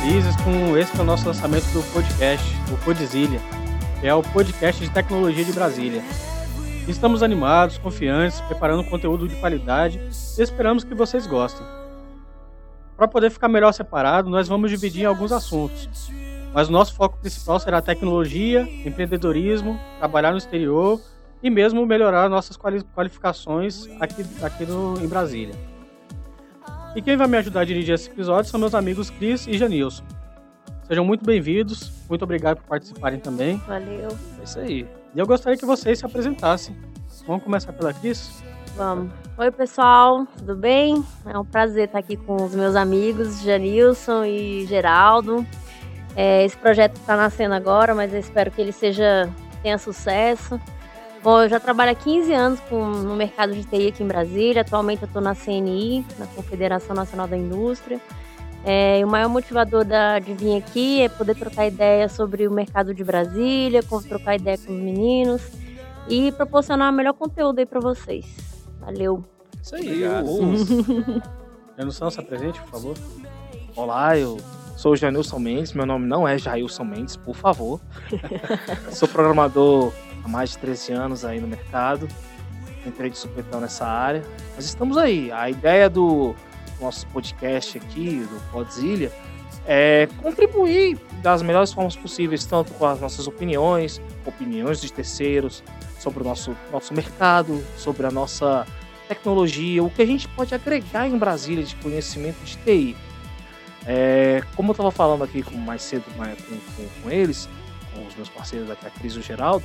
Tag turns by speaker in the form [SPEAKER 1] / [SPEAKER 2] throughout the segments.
[SPEAKER 1] felizes com esse que é o nosso lançamento do podcast, o Podzilha, que é o podcast de tecnologia de Brasília. Estamos animados, confiantes, preparando conteúdo de qualidade e esperamos que vocês gostem. Para poder ficar melhor separado, nós vamos dividir em alguns assuntos, mas o nosso foco principal será tecnologia, empreendedorismo, trabalhar no exterior e mesmo melhorar nossas qualificações aqui, aqui no, em Brasília. E quem vai me ajudar a dirigir esse episódio são meus amigos Cris e Janilson. Sejam muito bem-vindos, muito obrigado por participarem também.
[SPEAKER 2] Valeu.
[SPEAKER 1] É isso aí. E eu gostaria que vocês se apresentassem. Vamos começar pela Cris?
[SPEAKER 2] Vamos. Oi, pessoal, tudo bem? É um prazer estar aqui com os meus amigos Janilson e Geraldo. É, esse projeto está nascendo agora, mas eu espero que ele seja tenha sucesso. Bom, eu já trabalho há 15 anos com, no mercado de TI aqui em Brasília. Atualmente eu estou na CNI, na Confederação Nacional da Indústria. É, o maior motivador da, de vir aqui é poder trocar ideia sobre o mercado de Brasília, trocar ideia com os meninos e proporcionar o melhor conteúdo aí para vocês. Valeu.
[SPEAKER 1] Isso aí. Janilson, se apresente, por favor.
[SPEAKER 3] Olá, eu sou o Janilson Mendes. Meu nome não é Jailson Mendes, por favor. sou programador há mais de 13 anos aí no mercado. Entrei de supetão nessa área. Mas estamos aí. A ideia do nosso podcast aqui, do Podzilha, é contribuir das melhores formas possíveis, tanto com as nossas opiniões, opiniões de terceiros, sobre o nosso, nosso mercado, sobre a nossa tecnologia, o que a gente pode agregar em Brasília de conhecimento de TI. É, como eu estava falando aqui mais cedo com, com, com, eles, com os meus parceiros aqui, a Cris e o Geraldo,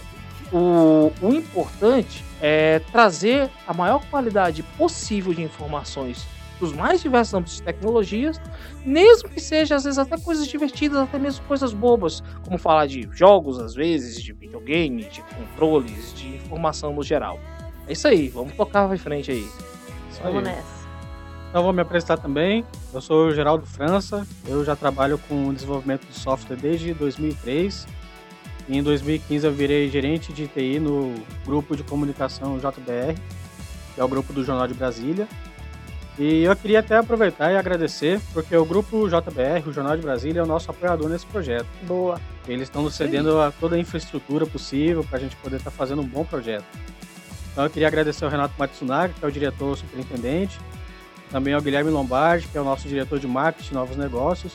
[SPEAKER 3] o, o importante é trazer a maior qualidade possível de informações dos mais diversos âmbitos de tecnologias, mesmo que seja às vezes até coisas divertidas, até mesmo coisas bobas, como falar de jogos às vezes, de videogame, de controles, de informação no geral. É isso aí, vamos tocar em frente aí.
[SPEAKER 2] Isso vamos aí. nessa.
[SPEAKER 1] Então vou me apresentar também. Eu sou o Geraldo França. Eu já trabalho com desenvolvimento de software desde 2003 e em 2015 eu virei gerente de TI no grupo de comunicação JBR, que é o grupo do Jornal de Brasília. E eu queria até aproveitar e agradecer, porque o grupo JBR, o Jornal de Brasília, é o nosso apoiador nesse projeto.
[SPEAKER 2] Boa.
[SPEAKER 1] Eles estão nos cedendo a toda a infraestrutura possível para a gente poder estar tá fazendo um bom projeto. Então eu queria agradecer ao Renato Matsunaga, que é o diretor superintendente, também ao Guilherme Lombardi, que é o nosso diretor de marketing e novos negócios,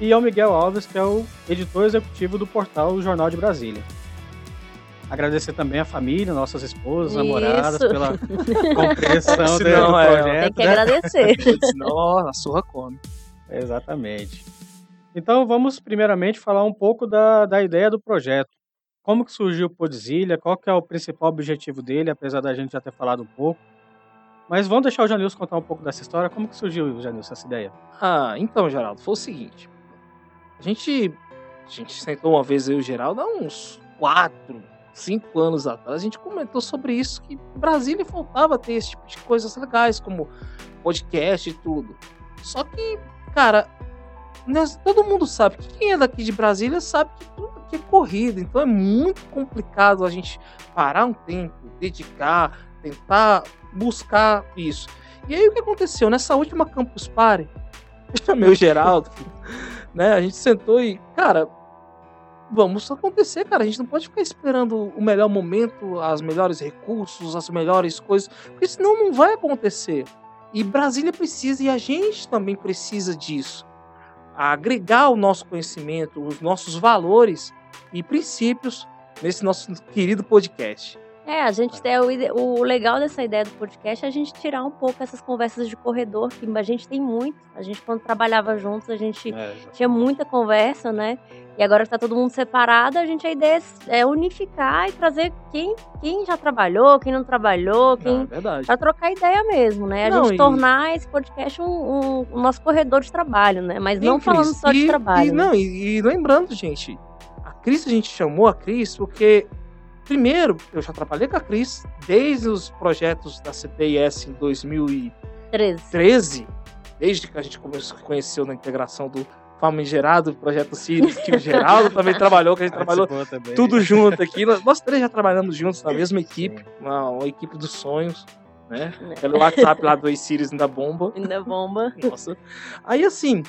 [SPEAKER 1] e ao Miguel Alves, que é o editor executivo do portal Jornal de Brasília. Agradecer também a família, nossas esposas, Isso. namoradas, pela compreensão do é, projeto.
[SPEAKER 2] Tem que agradecer.
[SPEAKER 3] Senão a surra come.
[SPEAKER 1] Exatamente. Então vamos primeiramente falar um pouco da, da ideia do projeto. Como que surgiu o Podzilha, qual que é o principal objetivo dele, apesar da gente já ter falado um pouco. Mas vamos deixar o Janilson contar um pouco dessa história. Como que surgiu, Janilson, essa ideia?
[SPEAKER 3] Ah, então, Geraldo, foi o seguinte. A gente, a gente sentou uma vez eu e o Geraldo há uns quatro, cinco anos atrás. A gente comentou sobre isso, que Brasília faltava ter esse tipo de coisas legais, como podcast e tudo. Só que, cara, todo mundo sabe que quem é daqui de Brasília sabe que tudo aqui é corrida. Então é muito complicado a gente parar um tempo, dedicar, tentar buscar isso. E aí o que aconteceu? Nessa última Campus Party, eu chamei o Geraldo né? A gente sentou e, cara, vamos acontecer, cara. A gente não pode ficar esperando o melhor momento, as melhores recursos, as melhores coisas, porque senão não vai acontecer. E Brasília precisa e a gente também precisa disso. Agregar o nosso conhecimento, os nossos valores e princípios nesse nosso querido podcast.
[SPEAKER 2] É, a gente tem o, o legal dessa ideia do podcast é a gente tirar um pouco essas conversas de corredor, que a gente tem muito. A gente, quando trabalhava juntos, a gente é, tinha muita conversa, né? E agora que tá todo mundo separado, a gente a ideia é unificar e trazer quem, quem já trabalhou, quem não trabalhou, quem. Não, é pra trocar ideia mesmo, né? A não, gente e... tornar esse podcast um, um, um, nosso corredor de trabalho, né? Mas não falando só de trabalho.
[SPEAKER 3] E,
[SPEAKER 2] né?
[SPEAKER 3] Não, e, e lembrando, gente, a Cris, a gente chamou a Cris porque Primeiro, eu já trabalhei com a Cris desde os projetos da CTIS em 2013. Desde que a gente começou, conheceu na integração do Famigerado, Projeto Sirius, que o Geraldo também trabalhou, que a gente trabalhou tudo junto aqui. Nós, nós, três já trabalhamos juntos na mesma equipe, uma, uma, equipe dos sonhos. né? Pelo WhatsApp lá do Sirius ainda bomba.
[SPEAKER 2] Ainda bomba.
[SPEAKER 3] Nossa. Aí, assim,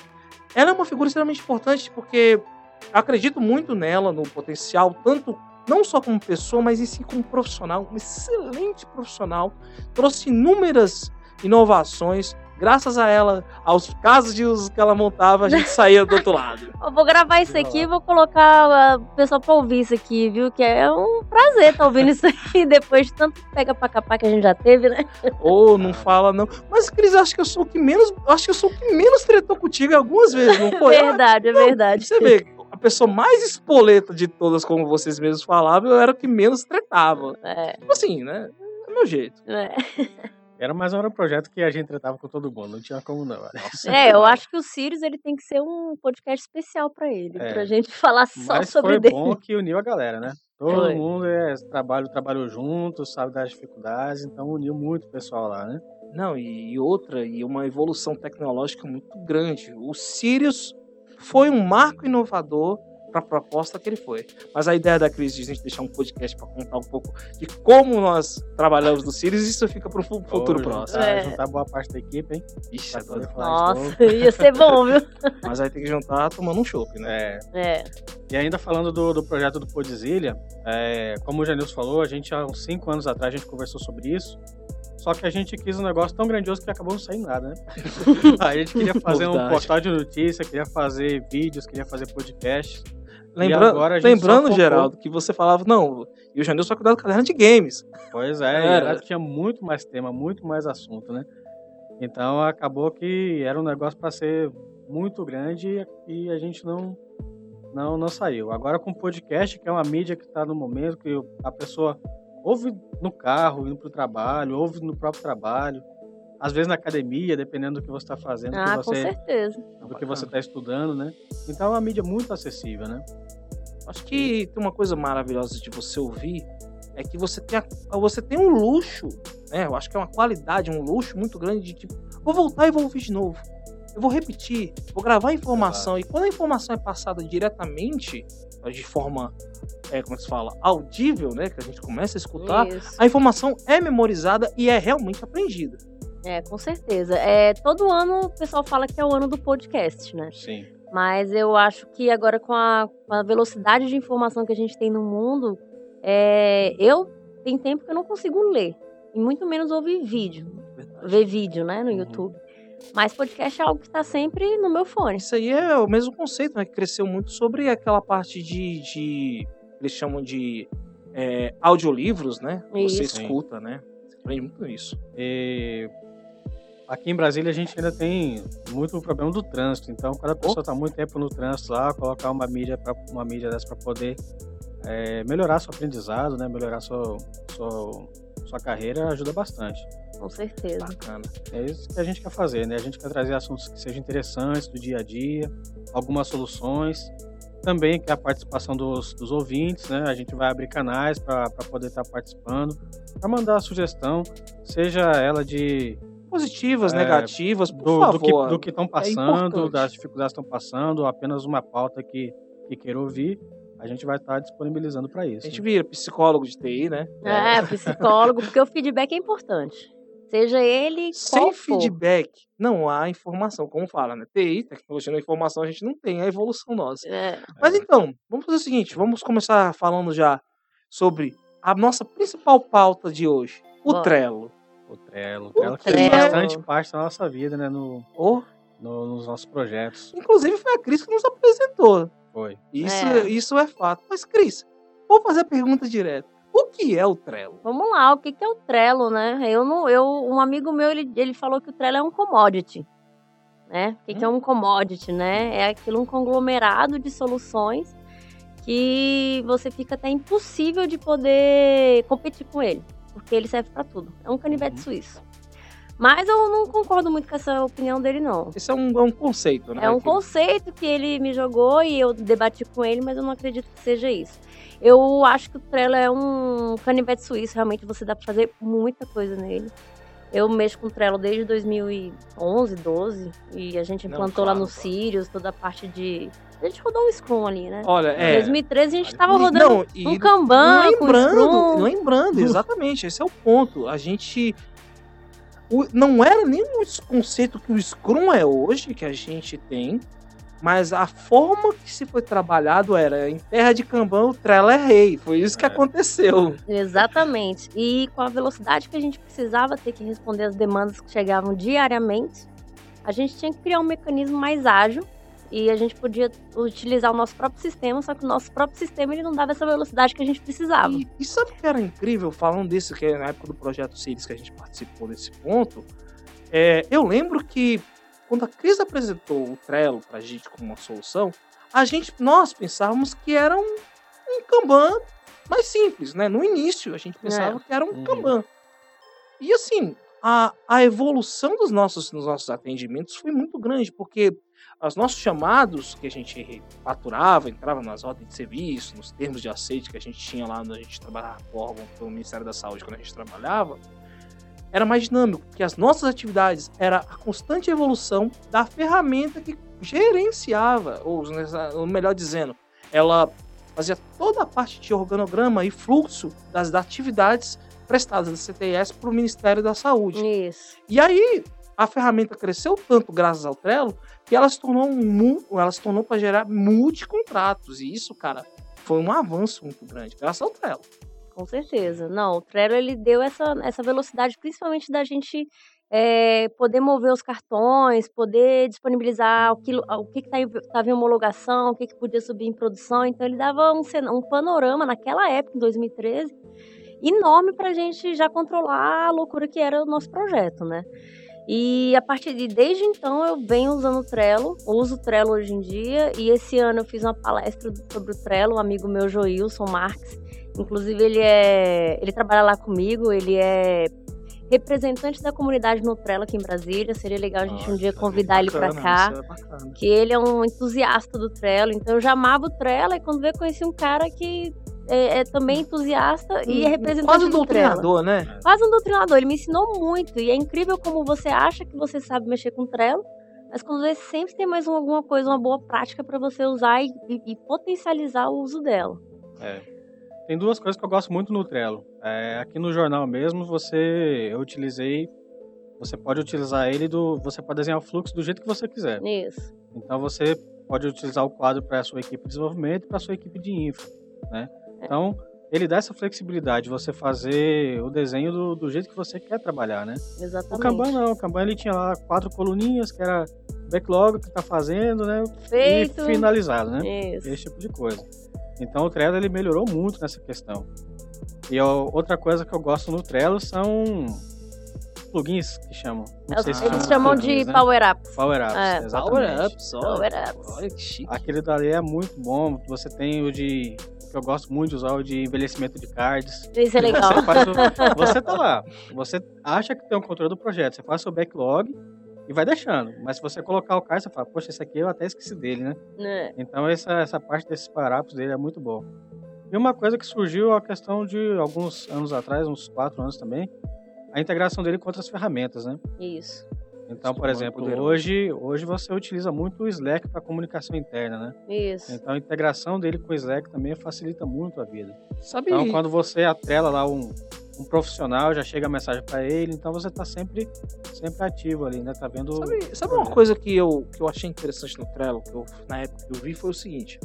[SPEAKER 3] ela é uma figura extremamente importante porque eu acredito muito nela, no potencial, tanto não só como pessoa, mas em si como profissional, um excelente profissional. Trouxe inúmeras inovações. Graças a ela, aos casos de uso que ela montava, a gente saía do outro lado.
[SPEAKER 2] Eu vou gravar isso aqui e vou colocar o pessoal pra ouvir isso aqui, viu? Que é um prazer estar tá ouvindo isso aqui depois de tanto pega pra capar que a gente já teve, né?
[SPEAKER 3] Ou oh, não fala, não. Mas, Cris, acho que eu sou o que menos. Acho que eu sou o que menos tretou contigo algumas vezes, não foi?
[SPEAKER 2] É verdade, é verdade.
[SPEAKER 3] Você vê, pessoa mais espoleta de todas, como vocês mesmos falavam, eu era o que menos tretava. É. Tipo assim, né? É meu jeito.
[SPEAKER 2] É.
[SPEAKER 1] Era mais um projeto que a gente tratava com todo mundo, não tinha como não. Nossa,
[SPEAKER 2] é, eu acho que o Sirius ele tem que ser um podcast especial para ele, é. pra gente falar só
[SPEAKER 1] Mas
[SPEAKER 2] sobre
[SPEAKER 1] foi
[SPEAKER 2] dele.
[SPEAKER 1] bom que uniu a galera, né? Todo foi. mundo é, trabalho, trabalhou junto, sabe das dificuldades, então uniu muito o pessoal lá, né?
[SPEAKER 3] Não, e outra, e uma evolução tecnológica muito grande. O Sirius foi um marco inovador para a proposta que ele foi. Mas a ideia da crise de a gente deixar um podcast para contar um pouco de como nós trabalhamos no Sirius, isso fica para o futuro Hoje, próximo.
[SPEAKER 1] É. Juntar boa parte da equipe, hein?
[SPEAKER 3] Ixi, agora
[SPEAKER 2] Nossa, ia ser bom, viu?
[SPEAKER 3] Mas aí tem que juntar tomando um chopp,
[SPEAKER 2] né? É. é.
[SPEAKER 1] E ainda falando do, do projeto do Podizilha, é, como o Janilson falou, a gente há uns 5 anos atrás a gente conversou sobre isso. Só que a gente quis um negócio tão grandioso que acabou não saindo nada, né? a gente queria fazer um portal de notícia, queria fazer vídeos, queria fazer podcast.
[SPEAKER 3] Lembra... Lembrando, Geraldo, que você falava, não, e o Janil só cuidava do caderno de games.
[SPEAKER 1] Pois é, era. tinha muito mais tema, muito mais assunto, né? Então acabou que era um negócio para ser muito grande e a gente não, não, não saiu. Agora com o podcast, que é uma mídia que está no momento que a pessoa ouve no carro, indo para o trabalho, ouve no próprio trabalho, às vezes na academia, dependendo do que você está fazendo,
[SPEAKER 2] ah,
[SPEAKER 1] do que
[SPEAKER 2] você, com certeza.
[SPEAKER 1] do que você está estudando, né? Então é uma mídia muito acessível, né?
[SPEAKER 3] Acho que tem uma coisa maravilhosa de você ouvir é que você tem, a, você tem um luxo, né? Eu acho que é uma qualidade, um luxo muito grande de tipo, vou voltar e vou ouvir de novo. Eu vou repetir, vou gravar a informação. Exato. E quando a informação é passada diretamente, de forma, é, como é se fala, audível, né? Que a gente começa a escutar, Isso. a informação é memorizada e é realmente aprendida.
[SPEAKER 2] É, com certeza. É, todo ano o pessoal fala que é o ano do podcast, né?
[SPEAKER 1] Sim.
[SPEAKER 2] Mas eu acho que agora com a, com a velocidade de informação que a gente tem no mundo, é, eu tem tempo que eu não consigo ler. E muito menos ouvir vídeo. Verdade. Ver vídeo, né, no uhum. YouTube. Mas podcast é algo que está sempre no meu fone.
[SPEAKER 3] Isso aí é o mesmo conceito, né? Que cresceu muito sobre aquela parte de. de eles chamam de é, audiolivros, né? Isso. Você escuta, né? Você aprende muito isso.
[SPEAKER 1] E Aqui em Brasília a gente ainda tem muito problema do trânsito, então quando a pessoa está muito tempo no trânsito lá, colocar uma mídia para uma mídia dessa para poder é, melhorar seu aprendizado, né, melhorar sua, sua, sua carreira ajuda bastante.
[SPEAKER 2] Com certeza.
[SPEAKER 3] Bacana.
[SPEAKER 1] É isso que a gente quer fazer, né? A gente quer trazer assuntos que sejam interessantes do dia a dia, algumas soluções. Também que a participação dos, dos ouvintes, né? A gente vai abrir canais para poder estar tá participando, para mandar sugestão, seja ela de
[SPEAKER 3] positivas, é, negativas, por do, favor.
[SPEAKER 1] Do que estão é passando, é das dificuldades que estão passando, apenas uma pauta que, que queira ouvir, a gente vai estar disponibilizando para isso.
[SPEAKER 3] A gente vira psicólogo de TI, né?
[SPEAKER 2] É, psicólogo, porque o feedback é importante. Seja ele
[SPEAKER 3] Sem feedback, não há informação, como fala, né? TI, tecnologia da informação, a gente não tem a evolução nossa.
[SPEAKER 2] É.
[SPEAKER 3] Mas então, vamos fazer o seguinte, vamos começar falando já sobre a nossa principal pauta de hoje, o Bom. Trello.
[SPEAKER 1] O Trello. O Trello, que fez bastante parte da nossa vida, né? No, oh. no, nos nossos projetos.
[SPEAKER 3] Inclusive foi a Cris que nos apresentou.
[SPEAKER 1] Foi.
[SPEAKER 3] Isso é, isso é fato. Mas, Cris, vou fazer a pergunta direta. O que é o Trello?
[SPEAKER 2] Vamos lá, o que é o Trello, né? Eu não, eu, um amigo meu ele, ele falou que o Trello é um commodity, né? O que, hum. que é um commodity, né? É aquilo um conglomerado de soluções que você fica até impossível de poder competir com ele porque ele serve para tudo. É um canivete uhum. suíço. Mas eu não concordo muito com essa opinião dele, não.
[SPEAKER 3] Isso é um, é um conceito, né?
[SPEAKER 2] É um conceito que ele me jogou e eu debati com ele, mas eu não acredito que seja isso. Eu acho que o Trello é um canivete suíço, realmente você dá para fazer muita coisa nele. Eu mexo com Trello desde 2011, 12, e a gente implantou não, claro, lá no claro. Sirius toda a parte de a gente rodou um Scrum ali, né?
[SPEAKER 3] Olha, é.
[SPEAKER 2] Em 2013 a gente tava rodando não, um Kanban
[SPEAKER 3] lembrando, Lembrando, exatamente, esse é o ponto. A gente o- não era nem o conceito que o Scrum é hoje, que a gente tem, mas a forma que se foi trabalhado era em terra de Kanban o Trello é rei. Foi isso que
[SPEAKER 1] É.
[SPEAKER 3] aconteceu.
[SPEAKER 2] Exatamente. E com a velocidade que a gente precisava ter que responder as demandas que chegavam diariamente, a gente tinha que criar um mecanismo mais ágil e a gente podia utilizar o nosso próprio sistema, só que o nosso próprio sistema ele não dava essa velocidade que a gente precisava.
[SPEAKER 3] E, e sabe o que era incrível, falando disso, que é na época do projeto Sirius que a gente participou desse ponto? É, eu lembro que quando a Cris apresentou o Trello pra gente como uma solução, a gente, nós pensávamos que era um, um Kanban mais simples, né? No início a gente pensava que era um
[SPEAKER 1] Uhum.
[SPEAKER 3] Kanban. E assim, a, a evolução dos nossos, dos nossos atendimentos foi muito grande, porque os nossos chamados que a gente faturava, entrava nas ordens de serviço, nos termos de aceite que a gente tinha lá quando a gente trabalhava órgão pelo Ministério da Saúde, quando a gente trabalhava, era mais dinâmico, porque as nossas atividades era a constante evolução da ferramenta que gerenciava, ou, ou melhor dizendo, ela fazia toda a parte de organograma e fluxo das, das atividades prestadas da CTS para o Ministério da Saúde.
[SPEAKER 2] Isso.
[SPEAKER 3] E aí a ferramenta cresceu tanto graças ao Trello que ela se tornou um ela se tornou para gerar multicontratos e isso, cara, foi um avanço muito grande graças ao Trello.
[SPEAKER 2] Com certeza. Não, o Trello ele deu essa, essa velocidade, principalmente da gente é, poder mover os cartões, poder disponibilizar o que o que estava em homologação, o que, que podia subir em produção. Então ele dava um, um panorama naquela época, em 2013, enorme para a gente já controlar a loucura que era o nosso projeto, né? E a partir de desde então eu venho usando o Trello, uso o Trello hoje em dia. E esse ano eu fiz uma palestra sobre o Trello, um amigo meu Joilson Marques, inclusive ele é, ele trabalha lá comigo, ele é representante da comunidade no Trello aqui em Brasília, seria legal a gente um dia
[SPEAKER 3] Nossa,
[SPEAKER 2] convidar ele para
[SPEAKER 3] bacana,
[SPEAKER 2] cá,
[SPEAKER 3] é bacana.
[SPEAKER 2] que ele é um entusiasta do Trello, então eu já amava o Trello e quando veio eu conheci um cara que é, é também entusiasta e é representante
[SPEAKER 3] Quase um doutrinador, né?
[SPEAKER 2] quase um doutrinador. Ele me ensinou muito. E é incrível como você acha que você sabe mexer com Trello, mas quando vê, sempre tem mais um- alguma coisa, uma boa prática para você usar e, e- e potencializar o uso dela.
[SPEAKER 1] É. Tem duas coisas que eu gosto muito no Trello. É, aqui no jornal mesmo, você eu utilizei. Você pode utilizar ele do. Você pode desenhar o fluxo do jeito que você quiser.
[SPEAKER 2] Isso.
[SPEAKER 1] Então você pode utilizar o quadro para a sua equipe de desenvolvimento e para a sua equipe de infra, né? Então ele dá essa flexibilidade, de você fazer o desenho do, do jeito que você quer trabalhar, né?
[SPEAKER 2] Exatamente.
[SPEAKER 1] O Kanban não, o Kanban ele tinha lá quatro coluninhas, que era backlog que tá fazendo, né?
[SPEAKER 2] Feito.
[SPEAKER 1] E finalizado, né?
[SPEAKER 2] Isso.
[SPEAKER 1] Esse tipo de coisa. Então o Trello ele melhorou muito nessa questão. E ó, outra coisa que eu gosto no Trello são plugins que chamam. Não sei se
[SPEAKER 2] Eles chamam de
[SPEAKER 1] plugins, né?
[SPEAKER 2] Power Ups.
[SPEAKER 1] Power Ups,
[SPEAKER 2] É.
[SPEAKER 1] exatamente.
[SPEAKER 3] Power ups, olha.
[SPEAKER 2] Power Ups.
[SPEAKER 3] Olha que chique.
[SPEAKER 1] Aquele dali é muito bom. Você tem o de. Que eu gosto muito de usar, o de envelhecimento de cards.
[SPEAKER 2] Isso é legal.
[SPEAKER 1] Você, faz o- você tá lá. Você acha que tem um controle do projeto. Você faz seu backlog e vai deixando. Mas se você colocar o card, você fala, poxa, esse aqui eu até esqueci dele, né?
[SPEAKER 2] Né?
[SPEAKER 1] Então essa, essa parte desses parágrafos dele é muito boa. E uma coisa que surgiu a questão de alguns anos atrás, uns quatro anos também, a integração dele com outras ferramentas, né?
[SPEAKER 2] Isso.
[SPEAKER 1] Então, por exemplo, hoje, hoje você utiliza muito o Slack para comunicação interna, né?
[SPEAKER 2] Isso.
[SPEAKER 1] Então a integração dele com o Slack também facilita muito a vida.
[SPEAKER 3] Sabe,
[SPEAKER 1] Então quando você atrela lá um, um profissional, já chega a mensagem para ele, então você tá sempre, sempre ativo ali, né? Tá vendo.
[SPEAKER 3] sabe, sabe uma coisa que eu, que eu achei interessante no Trello, que eu, na época que eu vi, foi o seguinte.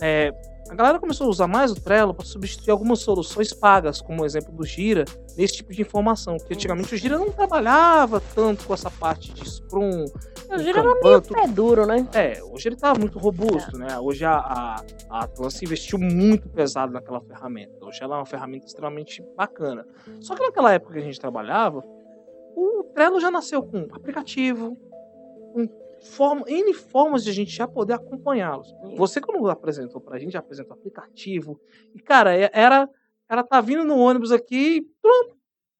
[SPEAKER 3] É, a galera começou a usar mais o Trello para substituir algumas soluções pagas, como o exemplo do Gira, nesse tipo de informação. Porque antigamente o Gira não trabalhava tanto com essa parte de Scrum.
[SPEAKER 2] O Gira era meio
[SPEAKER 3] tudo.
[SPEAKER 2] pé duro, né?
[SPEAKER 3] É, hoje ele tá muito robusto, né? Hoje a, a, a Atlas investiu muito pesado naquela ferramenta. Hoje ela é uma ferramenta extremamente bacana. Só que naquela época que a gente trabalhava, o Trello já nasceu com aplicativo, com forma, N formas de a gente já poder acompanhá-los. Você, quando apresentou pra gente, já apresentou aplicativo. E, cara, é- era. Ela tá vindo no ônibus aqui e.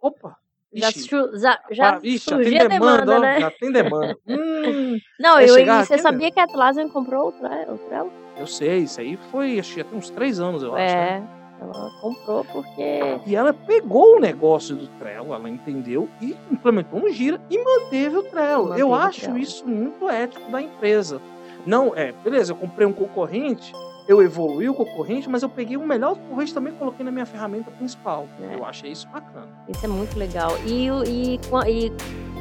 [SPEAKER 3] Opa!
[SPEAKER 2] Já,
[SPEAKER 3] Ixi,
[SPEAKER 2] já, já
[SPEAKER 3] ah, ixi, já tem demanda,
[SPEAKER 2] demanda,
[SPEAKER 3] ó,
[SPEAKER 2] né?
[SPEAKER 3] já tem demanda. Hum,
[SPEAKER 2] Não, eu,
[SPEAKER 3] chegar
[SPEAKER 2] você sabia que a Atlassian comprou o Tre- o Trello?
[SPEAKER 3] eu sei, isso aí foi, acho que já tem uns três anos, eu acho. né?
[SPEAKER 2] Ela comprou porque...
[SPEAKER 3] E ela pegou o negócio do Trello, ela entendeu e implementou no Gira e manteve o Trello.
[SPEAKER 2] Manteve
[SPEAKER 3] eu acho
[SPEAKER 2] Trello.
[SPEAKER 3] isso muito ético da empresa. Não, é, beleza, eu comprei um concorrente, eu evoluí o concorrente, mas eu peguei o melhor concorrente também e coloquei na minha ferramenta principal.
[SPEAKER 2] É.
[SPEAKER 3] Eu achei isso bacana.
[SPEAKER 2] Isso é muito legal. E, e, com, e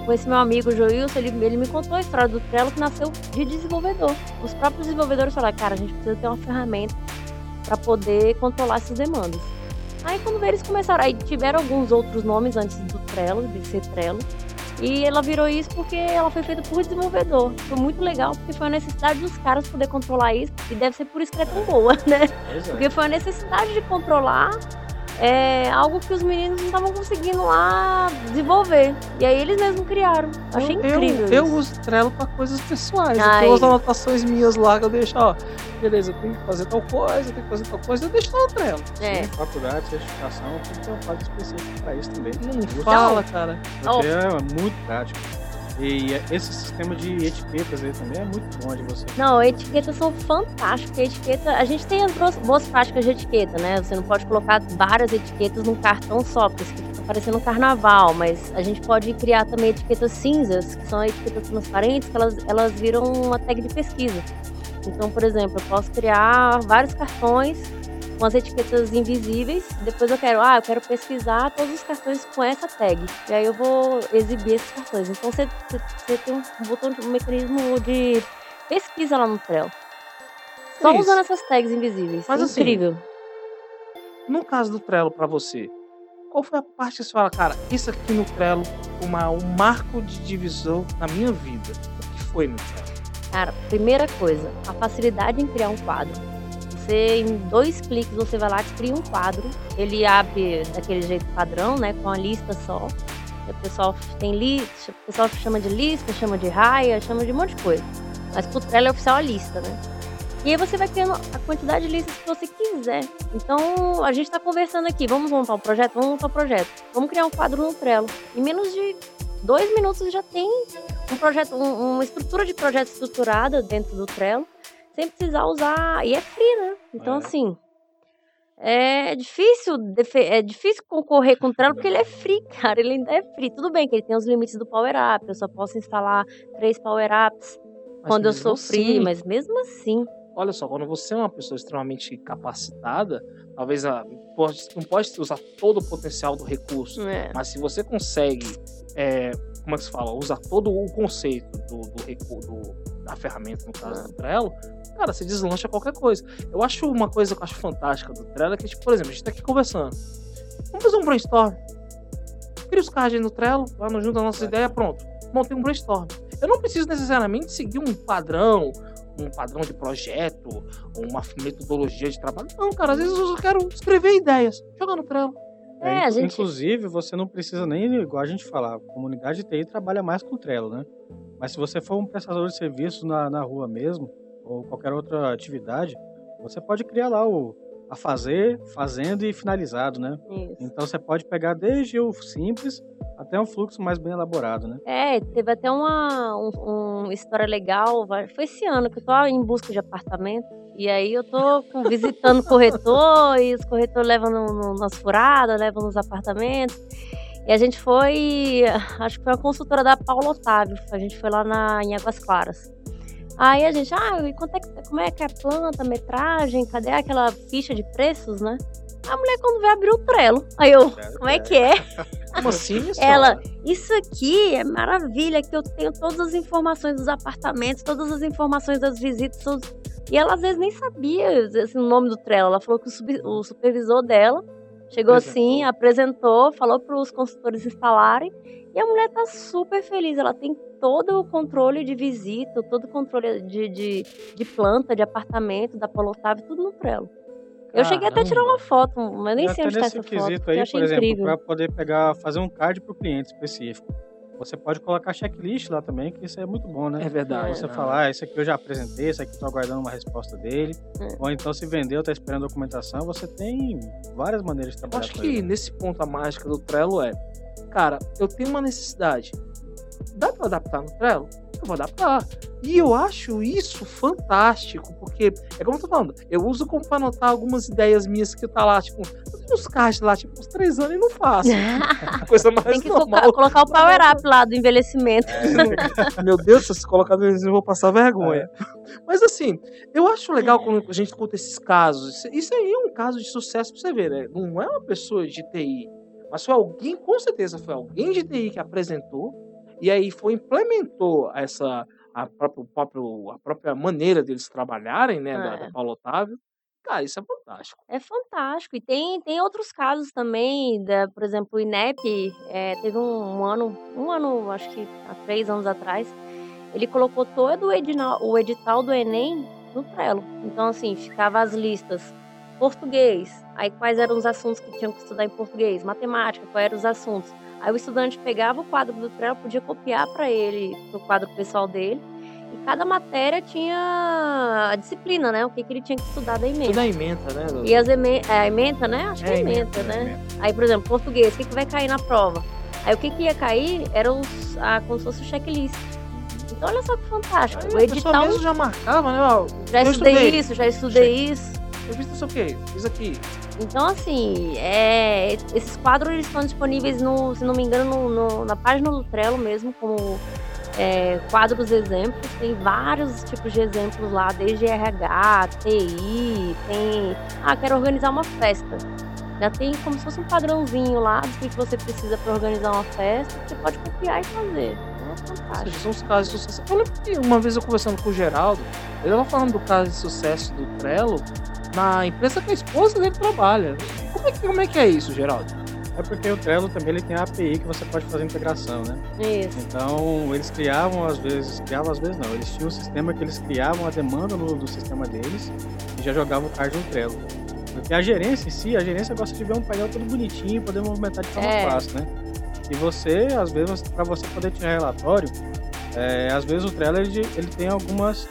[SPEAKER 2] com esse meu amigo Joilson, ele, ele me contou a história do Trello que nasceu de desenvolvedor. Os próprios desenvolvedores falaram, cara, a gente precisa ter uma ferramenta para poder controlar essas demandas. Aí quando eles começaram, aí tiveram alguns outros nomes antes do Trello, de ser Trello. E ela virou isso porque ela foi feita por desenvolvedor. Foi muito legal, porque foi a necessidade dos caras poder controlar isso. E deve ser por isso que ela é tão boa, né? Porque foi a necessidade de controlar é, algo que os meninos não estavam conseguindo lá desenvolver. E aí eles mesmos criaram. Achei
[SPEAKER 3] eu,
[SPEAKER 2] incrível.
[SPEAKER 3] Eu, eu uso Trello pra coisas pessoais.
[SPEAKER 2] Ai.
[SPEAKER 3] Eu tenho as anotações minhas lá que eu deixo, ó. Beleza, eu tenho que fazer tal coisa, eu tenho que fazer tal coisa, eu deixo lá no Trello.
[SPEAKER 2] É.
[SPEAKER 1] Sim, faculdade, certificação, tem que ter um quadro específico para isso também.
[SPEAKER 3] Não fala, cara.
[SPEAKER 1] Porque é muito prático. E esse sistema de etiquetas aí também é muito bom de você.
[SPEAKER 2] Não, etiquetas são fantásticas. Etiqueta, a gente tem as boas práticas de etiqueta, né? Você não pode colocar várias etiquetas num cartão só, porque isso fica parecendo um carnaval. Mas a gente pode criar também etiquetas cinzas, que são etiquetas transparentes, que elas, elas viram uma tag de pesquisa. Então, por exemplo, eu posso criar vários cartões com as etiquetas invisíveis. Depois eu quero, ah, eu quero pesquisar todos os cartões com essa tag. E aí eu vou exibir esses cartões. Então você, você, tem um botão, um mecanismo de pesquisa lá no Trello. Só
[SPEAKER 3] Isso.
[SPEAKER 2] usando essas tags invisíveis.
[SPEAKER 3] Mas
[SPEAKER 2] É
[SPEAKER 3] assim,
[SPEAKER 2] incrível.
[SPEAKER 3] No caso do Trello pra você, qual foi a parte que você fala, cara, isso aqui no Trello uma, um marco de divisão na minha vida? O que foi no Trello?
[SPEAKER 2] Cara, primeira coisa, a facilidade em criar um quadro. Você, em dois cliques, você vai lá, cria um quadro. Ele abre daquele jeito padrão, né? Com a lista só. E O pessoal tem lista, o pessoal chama de lista, chama de raia, chama de um monte de coisa. Mas pro Trello é oficial a lista, né? E aí você vai criando a quantidade de listas que você quiser. Então, a gente tá conversando aqui, vamos montar um projeto? Vamos montar um projeto. Vamos criar um quadro no Trello. Em menos de dois minutos já tem um projeto, um- uma estrutura de projeto estruturada dentro do Trello, sem precisar usar. E é free, né? Então,
[SPEAKER 1] É.
[SPEAKER 2] assim. É difícil, é difícil concorrer com o Trello porque ele é free, cara. Ele ainda é free. Tudo bem que ele tem os limites do Power Up. Eu só posso instalar três Power Ups
[SPEAKER 3] Mas
[SPEAKER 2] quando eu sou free,
[SPEAKER 3] assim,
[SPEAKER 2] mas mesmo assim.
[SPEAKER 3] Olha só, quando você é uma pessoa extremamente capacitada, talvez a, pode, não pode usar todo o potencial do recurso,
[SPEAKER 2] É.
[SPEAKER 3] mas se você consegue, é, como é que se fala, usar todo o conceito do, do recurso, da ferramenta, no caso do Trello, cara, você deslancha qualquer coisa. Eu acho uma coisa que eu acho fantástica do Trello é que, tipo, por exemplo, a gente tá aqui conversando. Vamos fazer um brainstorm. Cria os cards aí no Trello, lá no junto a nossa ideia, pronto. Montei um brainstorm. Eu não preciso necessariamente seguir um padrão, um padrão de projeto, ou uma metodologia de trabalho. Não, cara, às vezes eu só quero escrever ideias. Jogar no Trello.
[SPEAKER 2] É,
[SPEAKER 1] É,
[SPEAKER 2] a gente-
[SPEAKER 1] Inclusive, você não precisa nem, igual a gente falar, a comunidade de TI trabalha mais com Trello, né? Mas se você for um prestador de serviços na, na rua mesmo, ou qualquer outra atividade, você pode criar lá o a fazer, fazendo e finalizado, né?
[SPEAKER 2] Isso.
[SPEAKER 1] Então você pode pegar desde o simples até um fluxo mais bem elaborado, né?
[SPEAKER 2] É, teve até uma um, um história legal. Foi esse ano que eu tô em busca de apartamento. E aí eu tô visitando corretor e os corretores levam no, no, nas furadas, levam nos apartamentos. E a gente foi, acho que foi uma consultora da Paula Otávio. A gente foi lá na, em Águas Claras. Aí a gente, ah, e quanto é como é que é a planta, metragem, cadê aquela ficha de preços, né? A mulher quando veio abrir o Trello. Aí eu, como é que é?
[SPEAKER 3] Como assim,
[SPEAKER 2] Ela, isso aqui é maravilha, que eu tenho todas as informações dos apartamentos, todas as informações das visitas. todos- E ela às vezes nem sabia assim, o nome do Trello. Ela falou que o, sub- o supervisor dela chegou assim, apresentou, falou para os consultores instalarem. E a mulher tá super feliz. Ela tem todo o controle de visita, todo o controle de, de, de planta, de apartamento, da Otávio, tudo no Trello. Eu cheguei até a tirar uma foto, mas nem sei onde tá
[SPEAKER 1] nesse
[SPEAKER 2] essa foto.
[SPEAKER 1] quesito
[SPEAKER 2] eu
[SPEAKER 1] aí,
[SPEAKER 2] achei
[SPEAKER 1] por exemplo,
[SPEAKER 2] incrível.
[SPEAKER 1] para poder pegar, fazer um card para o cliente específico. Você pode colocar checklist lá também, que isso é muito bom, né?
[SPEAKER 3] É verdade.
[SPEAKER 2] É.
[SPEAKER 1] Você
[SPEAKER 3] né?
[SPEAKER 1] falar, ah, esse aqui eu já apresentei, esse aqui eu tô aguardando uma resposta dele.
[SPEAKER 2] É.
[SPEAKER 1] Ou então, se vendeu, tá esperando documentação, você tem várias maneiras de
[SPEAKER 3] Eu
[SPEAKER 1] trabalhar
[SPEAKER 3] acho
[SPEAKER 1] com
[SPEAKER 3] que
[SPEAKER 1] ele.
[SPEAKER 3] nesse ponto a mágica do Trello é, cara, eu tenho uma necessidade. Dá pra adaptar no Trello? Eu vou adaptar. E eu acho isso fantástico, porque é como eu tô falando, eu uso como pra anotar algumas ideias minhas que tá lá, tipo, eu tenho uns cards lá, tipo, uns três anos e não faço. Coisa mais
[SPEAKER 2] Tem que
[SPEAKER 3] normal.
[SPEAKER 2] focar- colocar o power up lá do envelhecimento.
[SPEAKER 3] Meu Deus, se eu colocar dois eu vou passar vergonha. Mas assim, eu acho legal quando a gente escuta esses casos. Isso- Isso aí é um caso de sucesso pra você ver, né? Não é uma pessoa de TI, mas foi alguém, com certeza foi alguém de TI que apresentou e aí foi implementou essa a própria, a própria maneira deles trabalharem, né, da,
[SPEAKER 2] É.
[SPEAKER 3] da Paulo Otávio. Cara, isso é fantástico.
[SPEAKER 2] É fantástico. E tem, tem outros casos também, da, por exemplo, o INEP é, teve um, um ano, um ano, acho que há três anos atrás, ele colocou todo o, o edital do Enem no Trello. Então, assim, ficava as listas português, aí quais eram os assuntos que tinham que estudar em português, matemática, quais eram os assuntos. Aí o estudante pegava o quadro do Trello, podia copiar para ele, pro quadro pessoal dele, e cada matéria tinha a disciplina, né? O que, que ele tinha que estudar da emenda.
[SPEAKER 3] Tudo é ementa, né?
[SPEAKER 2] E as é, a ementa, né? Acho que é,
[SPEAKER 3] É,
[SPEAKER 2] ementa, né? Aí, por exemplo, português, o que, que vai cair na prova? Aí o que, que ia cair era os, a, como se fosse o checklist. Então olha só que fantástico.
[SPEAKER 3] Aí
[SPEAKER 2] o
[SPEAKER 3] a
[SPEAKER 2] edital
[SPEAKER 3] mesmo já marcava, né? Ó,
[SPEAKER 2] já estudei,
[SPEAKER 3] estudei.
[SPEAKER 2] isso, já estudei isso.
[SPEAKER 3] eu fiz isso aqui, fiz aqui.
[SPEAKER 2] Então, assim, é, esses quadros eles estão disponíveis, no, se não me engano, no- no- na página do Trello mesmo, como é, quadros exemplos. Tem vários tipos de exemplos lá, desde RH, TI, tem. Ah, quero organizar uma festa. Já tem como se fosse um padrãozinho lá do que você precisa para organizar uma festa, que você pode copiar e fazer. É
[SPEAKER 3] são os casos de sucesso. Eu lembro que uma vez eu conversando com o Geraldo, ele estava falando do caso de sucesso do Trello na empresa que a esposa dele trabalha. Como é que, como é, que é isso, Geraldo?
[SPEAKER 1] É porque o Trello também ele tem a API que você pode fazer integração, né?
[SPEAKER 2] Isso.
[SPEAKER 1] Então, eles criavam às vezes, criavam às vezes não, eles tinham um sistema que eles criavam a demanda no, do sistema deles e já jogavam o card no Trello. Porque a gerência em si, a gerência gosta de ver um painel todo bonitinho, poder movimentar de forma
[SPEAKER 2] É.
[SPEAKER 1] fácil, né? E você, às vezes, para você poder tirar relatório, é, às vezes o Trello ele, ele tem algumas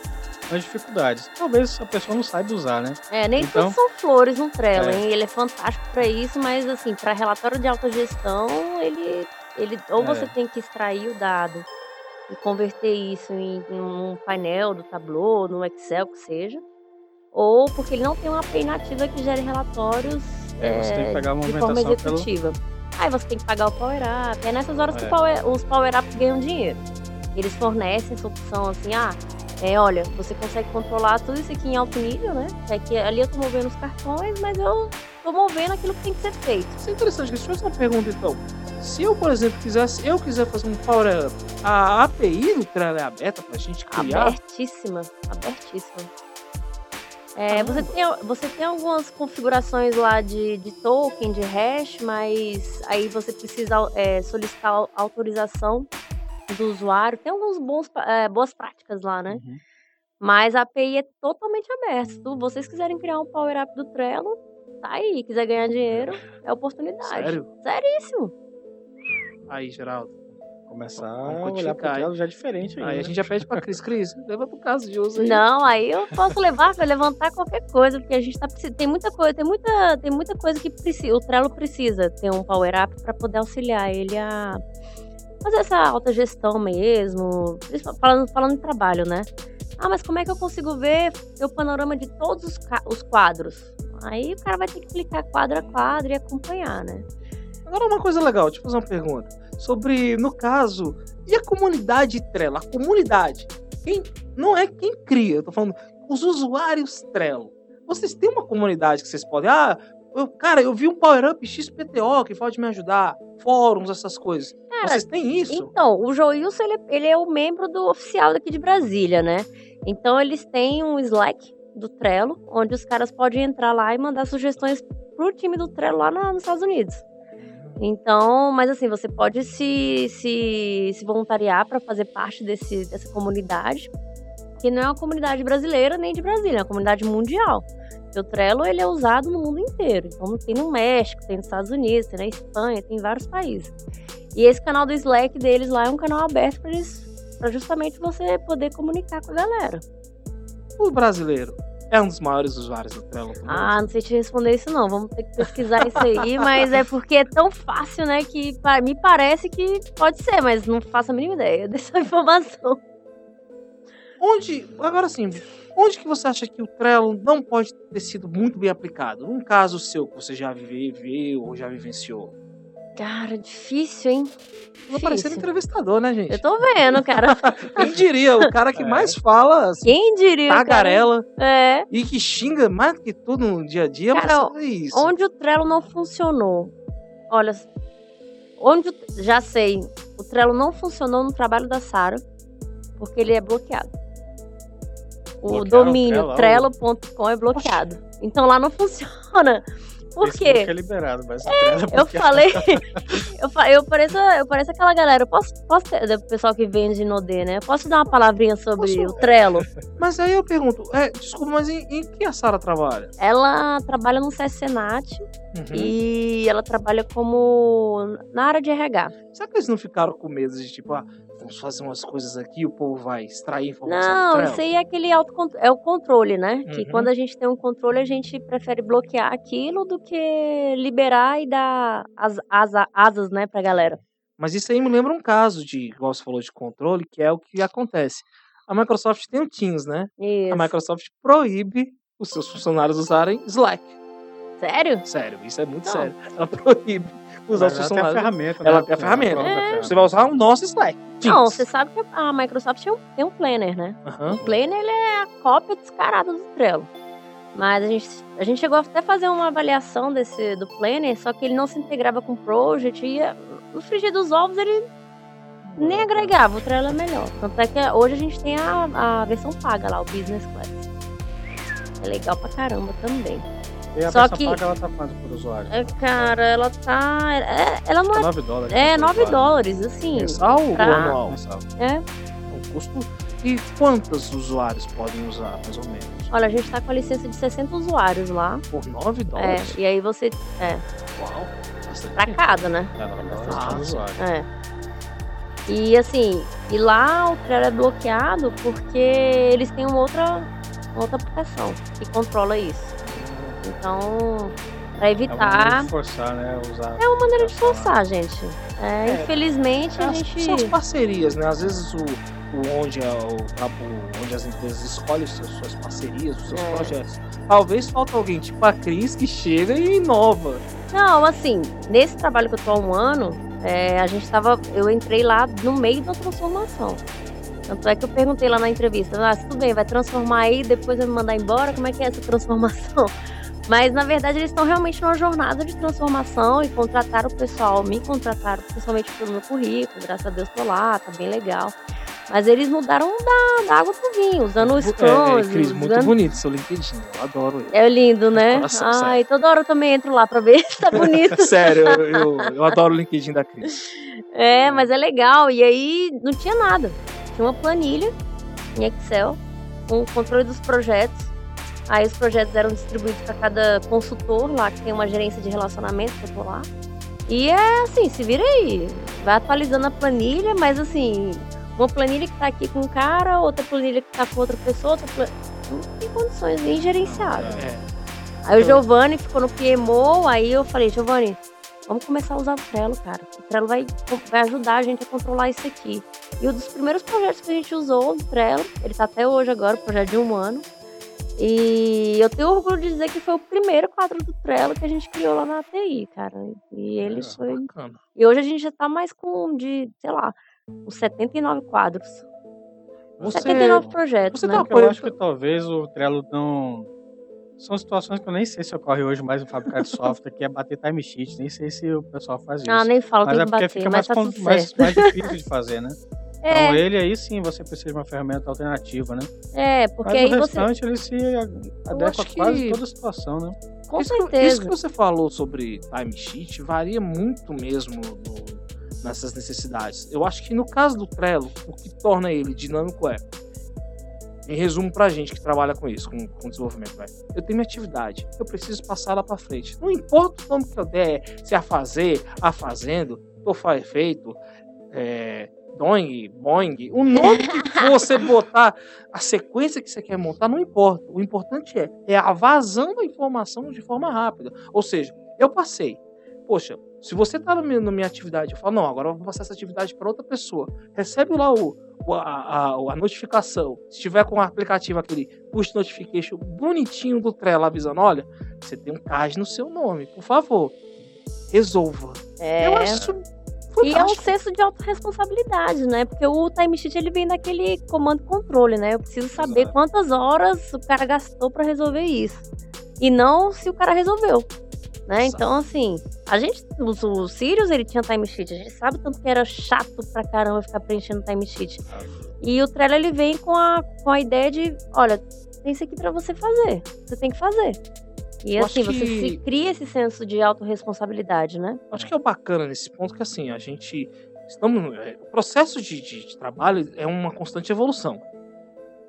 [SPEAKER 1] algumas dificuldades. Talvez a pessoa não saiba usar, né?
[SPEAKER 2] É, nem
[SPEAKER 1] Então-
[SPEAKER 2] tudo são flores no Trello,
[SPEAKER 1] É.
[SPEAKER 2] hein? Ele é fantástico para isso, mas assim, para relatório de autogestão, ele, ele ou
[SPEAKER 1] É.
[SPEAKER 2] você tem que extrair o dado e converter isso em, em um painel do Tableau, no Excel, que seja, ou porque ele não tem uma API nativa que gere relatórios
[SPEAKER 1] É, você tem que
[SPEAKER 2] é,
[SPEAKER 1] pegar a
[SPEAKER 2] de forma
[SPEAKER 1] movimentação pelo-
[SPEAKER 2] executiva. Aí você tem que pagar o Power Up. É nessas horas que
[SPEAKER 1] É.
[SPEAKER 2] power- os Power Ups ganham dinheiro. Eles fornecem essa opção assim, ah, é, olha, você consegue controlar tudo isso aqui em alto nível, né? É que ali eu tô movendo os cartões, mas eu tô movendo aquilo que tem que ser feito.
[SPEAKER 3] Isso é interessante. Deixa eu fazer uma pergunta, então. Se eu, por exemplo, quisesse, eu quiser fazer um Power Up, a API do Trello é aberta pra gente criar?
[SPEAKER 2] Abertíssima, abertíssima. É, você, tem, você tem algumas configurações lá de, de token, de hash, mas aí você precisa é, solicitar au- autorização do usuário. Tem algumas bons, é, boas práticas lá, né?
[SPEAKER 1] Uhum.
[SPEAKER 2] Mas a API é totalmente aberta. Se vocês quiserem criar um Power Up do Trello, tá aí. Quiser ganhar dinheiro, é oportunidade.
[SPEAKER 3] Sério?
[SPEAKER 2] Seríssimo.
[SPEAKER 3] Aí, Geraldo.
[SPEAKER 1] Começar a olhar pro Trello já é diferente aí.
[SPEAKER 3] Aí a
[SPEAKER 1] né?
[SPEAKER 3] gente já pede pra Cris. Cris, leva pro caso de uso aí.
[SPEAKER 2] Não, aí eu posso levar para levantar qualquer coisa, porque a gente tá precisando. Tem muita coisa, tem muita, tem muita coisa que precisa. O Trello precisa ter um Power Up para poder auxiliar ele a fazer essa alta gestão mesmo. Falando, falando em trabalho, né? Ah, mas como é que eu consigo ver o panorama de todos os, os quadros? Aí o cara vai ter que clicar quadro a quadro e acompanhar, né?
[SPEAKER 3] Agora uma coisa legal, deixa eu fazer uma pergunta. Sobre, no caso, e a comunidade Trello? A comunidade. Quem, não é quem cria, eu tô falando os usuários Trello. Vocês têm uma comunidade que vocês podem. Ah, eu- cara, eu vi um Power Up XPTO que pode me ajudar. Fóruns, essas coisas.
[SPEAKER 2] Cara,
[SPEAKER 3] Vocês têm isso?
[SPEAKER 2] Então, o Joilson, ele, ele é o membro do oficial daqui de Brasília, né? Então, eles têm um Slack do Trello, onde os caras podem entrar lá e mandar sugestões pro time do Trello lá nos Estados Unidos. Então, mas assim, você pode se, se, se voluntariar para fazer parte desse, dessa comunidade, que não é uma comunidade brasileira nem de Brasília, é uma comunidade mundial. Porque o Trello ele é usado no mundo inteiro. Então tem no México, tem nos Estados Unidos, tem na Espanha, tem em vários países. E esse canal do Slack deles lá é um canal aberto para eles, para justamente você poder comunicar com a galera.
[SPEAKER 3] O brasileiro é um dos maiores usuários do Trello. também?
[SPEAKER 2] Ah, não sei te responder isso não. Vamos ter que pesquisar isso aí, mas é porque é tão fácil, né, que me parece que pode ser, mas não faço a mínima ideia dessa informação.
[SPEAKER 3] onde, agora sim, onde que você acha que o Trello não pode ter sido muito bem aplicado? Um caso seu que você já viveu ou já vivenciou?
[SPEAKER 2] Cara, difícil, hein?
[SPEAKER 3] Parecer
[SPEAKER 2] Difícil.
[SPEAKER 3] entrevistador, né, gente?
[SPEAKER 2] Eu tô vendo, cara.
[SPEAKER 3] Quem diria? O cara que
[SPEAKER 1] É.
[SPEAKER 3] mais fala, assim,
[SPEAKER 2] Quem diria? cara?
[SPEAKER 3] tagarela,
[SPEAKER 2] É.
[SPEAKER 3] e que xinga mais do que tudo no dia a dia,
[SPEAKER 2] Cara,
[SPEAKER 3] mas é isso.
[SPEAKER 2] Onde o Trello não funcionou? Olha, onde o- já sei, o Trello não funcionou no trabalho da Sara, porque ele é bloqueado. O
[SPEAKER 1] Bloquearam o
[SPEAKER 2] domínio
[SPEAKER 1] Trello?
[SPEAKER 2] trello.com é bloqueado. Então lá não funciona. Por
[SPEAKER 1] Facebook
[SPEAKER 2] quê?
[SPEAKER 1] é liberado, mas o Trello é
[SPEAKER 2] Eu falei, eu, eu, pareço, eu pareço aquela galera. Eu posso, posso ter, do pessoal que vende no D, né? Posso dar uma palavrinha sobre
[SPEAKER 3] Posso-
[SPEAKER 2] o Trello?
[SPEAKER 3] Mas aí eu pergunto, é, desculpa, mas em, em que a Sara trabalha?
[SPEAKER 2] Ela trabalha no CSNAT
[SPEAKER 3] Uhum.
[SPEAKER 2] e ela trabalha como na área de RH.
[SPEAKER 3] Será que eles não ficaram com medo de tipo, ah, vamos fazer umas coisas aqui o povo vai extrair informação
[SPEAKER 2] Não, isso aí é aquele autocontrole, é o controle, né? Que
[SPEAKER 3] Uhum.
[SPEAKER 2] quando a gente tem um controle, a gente prefere bloquear aquilo do que liberar e dar as, asa- asas, né, pra galera.
[SPEAKER 3] Mas isso aí me lembra um caso de, igual você falou, de controle, que é o que acontece. A Microsoft tem o Teams, né?
[SPEAKER 2] Isso.
[SPEAKER 3] A Microsoft proíbe os seus funcionários usarem Slack.
[SPEAKER 2] Sério?
[SPEAKER 3] Sério, isso é muito
[SPEAKER 2] Não.
[SPEAKER 3] sério. Ela proíbe usar
[SPEAKER 1] Mas
[SPEAKER 3] os
[SPEAKER 1] ela tem a ferramenta. né?
[SPEAKER 3] Ela tem a ferramenta.
[SPEAKER 2] É.
[SPEAKER 1] ferramenta.
[SPEAKER 3] Você vai usar o nosso Slack. Teams.
[SPEAKER 2] Não, você sabe que a Microsoft tem um, tem um planner, né?
[SPEAKER 3] Aham.
[SPEAKER 2] O planner ele é a cópia descarada do Trello. Mas a gente, a gente chegou até a fazer uma avaliação desse do planner, só que ele não se integrava com o Project e eh, no frigir dos ovos ele nem agregava, o Trello é melhor. Tanto é que hoje a gente tem a, a versão paga lá, o Business Class. É legal pra caramba também.
[SPEAKER 1] E a
[SPEAKER 2] Só que-
[SPEAKER 1] paga, ela tá quanto por usuário?
[SPEAKER 2] É, cara, ela tá. é- ela não
[SPEAKER 1] É
[SPEAKER 2] é.
[SPEAKER 1] 9 dólares.
[SPEAKER 2] É,
[SPEAKER 1] por
[SPEAKER 2] 9
[SPEAKER 1] usuário.
[SPEAKER 2] dólares, assim.
[SPEAKER 3] Mensal ou
[SPEAKER 2] pra-
[SPEAKER 3] anual?
[SPEAKER 1] Mensal.
[SPEAKER 2] É.
[SPEAKER 3] O custo. E quantos usuários podem usar, mais ou menos?
[SPEAKER 2] Olha, a gente tá com a licença de 60 usuários lá.
[SPEAKER 3] Por 9
[SPEAKER 2] É,
[SPEAKER 3] dólares?
[SPEAKER 2] e aí você. É,
[SPEAKER 3] Uau! Bastante.
[SPEAKER 2] pra cada, né?
[SPEAKER 1] É, 9 dólares
[SPEAKER 3] Ah,
[SPEAKER 1] usuário.
[SPEAKER 2] É. E assim, e lá o Trello é bloqueado porque eles têm uma outra, uma outra aplicação que controla isso. Então, pra
[SPEAKER 1] É uma maneira
[SPEAKER 2] evitar.
[SPEAKER 1] de forçar, né? Usar.
[SPEAKER 2] É uma maneira de forçar, gente. É,
[SPEAKER 3] É,
[SPEAKER 2] infelizmente a
[SPEAKER 3] As-
[SPEAKER 2] gente.
[SPEAKER 3] São as parcerias, né? Às vezes o, o onde, é o, o- onde as empresas escolhem as suas, suas parcerias, os seus
[SPEAKER 2] É.
[SPEAKER 3] projetos. Talvez falta alguém tipo a Cris que chega e inova.
[SPEAKER 2] Não, assim, nesse trabalho que eu tô há um ano, é, a gente tava. Eu entrei lá no meio da transformação. Tanto é que eu perguntei lá na entrevista, ah, tudo bem, vai transformar aí, depois vai me mandar embora, como é que é essa transformação? Mas na verdade eles estão realmente numa jornada de transformação e contrataram o pessoal, me contrataram principalmente pelo meu currículo, graças a Deus tô lá, tá bem legal. Mas eles mudaram da, da água pro vinho, usando o Scrum,
[SPEAKER 3] é, Cris, muito
[SPEAKER 2] usando
[SPEAKER 3] bonito seu LinkedIn. Eu adoro ele.
[SPEAKER 2] é lindo, né?
[SPEAKER 3] Coração,
[SPEAKER 2] Ai, toda hora eu também entro lá pra ver se tá bonito.
[SPEAKER 3] Sério, eu, eu, eu adoro o LinkedIn da Cris.
[SPEAKER 2] É, mas é legal. E aí não tinha nada. Tinha uma planilha em Excel com o controle dos projetos. Aí os projetos eram distribuídos para cada consultor lá, que tem uma gerência de relacionamento que eu tô lá. E é assim, se vira aí. Vai atualizando a planilha, mas assim, uma planilha que tá aqui com um cara, outra planilha que tá com outra pessoa, outra pla- não tem condições nem gerenciadas.
[SPEAKER 3] É,
[SPEAKER 2] Aí o Giovanni ficou no PMO, aí eu falei, Giovanni, vamos começar a usar o Trello, cara. O Trello vai, vai ajudar a gente a controlar isso aqui. E um dos primeiros projetos que a gente usou, o Trello, ele tá até hoje agora, projeto de um ano. E eu tenho orgulho de dizer que foi o primeiro quadro do Trello que a gente criou lá na ATI, cara. E ele
[SPEAKER 1] É,
[SPEAKER 2] foi.
[SPEAKER 3] bacana.
[SPEAKER 2] E hoje a gente já tá mais com de, sei lá, uns 79 quadros.
[SPEAKER 3] Você,
[SPEAKER 2] 79 projetos,
[SPEAKER 3] você
[SPEAKER 2] né?
[SPEAKER 3] tá
[SPEAKER 1] eu acho que talvez o Trello não. São situações que eu nem sei se ocorre hoje mais no fabricar de software, que é bater timesheet. Nem sei se o pessoal faz isso.
[SPEAKER 2] Ah, nem falo,
[SPEAKER 1] mas
[SPEAKER 2] tem
[SPEAKER 1] é
[SPEAKER 2] que
[SPEAKER 1] porque
[SPEAKER 2] bater,
[SPEAKER 1] fica
[SPEAKER 2] mas
[SPEAKER 1] mais,
[SPEAKER 2] tá
[SPEAKER 1] mais,
[SPEAKER 2] certo.
[SPEAKER 1] mais difícil de fazer, né?
[SPEAKER 2] É,
[SPEAKER 1] Então ele aí sim você precisa de uma ferramenta alternativa, né?
[SPEAKER 2] é, porque
[SPEAKER 1] Mas
[SPEAKER 2] aí
[SPEAKER 1] o
[SPEAKER 2] você.
[SPEAKER 1] restante ele se adequa a quase
[SPEAKER 3] que-
[SPEAKER 1] toda a situação, né?
[SPEAKER 2] Com
[SPEAKER 3] isso, que-
[SPEAKER 2] certeza.
[SPEAKER 3] isso que você falou sobre timesheet varia muito mesmo no- nessas necessidades. Eu acho que no caso do Trello, o que torna ele dinâmico é, em resumo pra gente que trabalha com isso, com, com desenvolvimento, é, eu tenho minha atividade, eu preciso passar ela pra frente. Não importa o nome que eu der, se é a fazer, a fazendo, tô feito, é, doing, boing, o nome que você botar, a sequência que você quer montar, não importa. O importante é, é a vazão da informação de forma rápida. Ou seja, eu passei. Poxa, Se você tá na minha, atividade, eu falo, não, agora eu vou passar essa atividade para outra pessoa. Recebe lá o, a, a, a, notificação. Se tiver com o aplicativo aquele push notification bonitinho do Trello avisando, olha, você tem um CAD no seu nome, por favor, resolva.
[SPEAKER 2] É. Eu acho e é um senso de autorresponsabilidade, né? Porque o timesheet ele vem daquele comando controle, né? Eu preciso saber Exato. quantas horas o cara gastou para resolver isso. E não se o cara resolveu. Né? Então, assim, a gente, o, o Sirius, ele tinha timesheet, a gente sabe tanto que era chato pra caramba ficar preenchendo timesheet. E o Trello, ele vem com a, com a ideia de, olha, tem isso aqui para você fazer, você tem que fazer. E assim, que... você se cria esse senso de autorresponsabilidade, né?
[SPEAKER 3] Acho que é bacana nesse ponto que assim, a gente. Estamos, é, o processo de, de, de trabalho é uma constante evolução.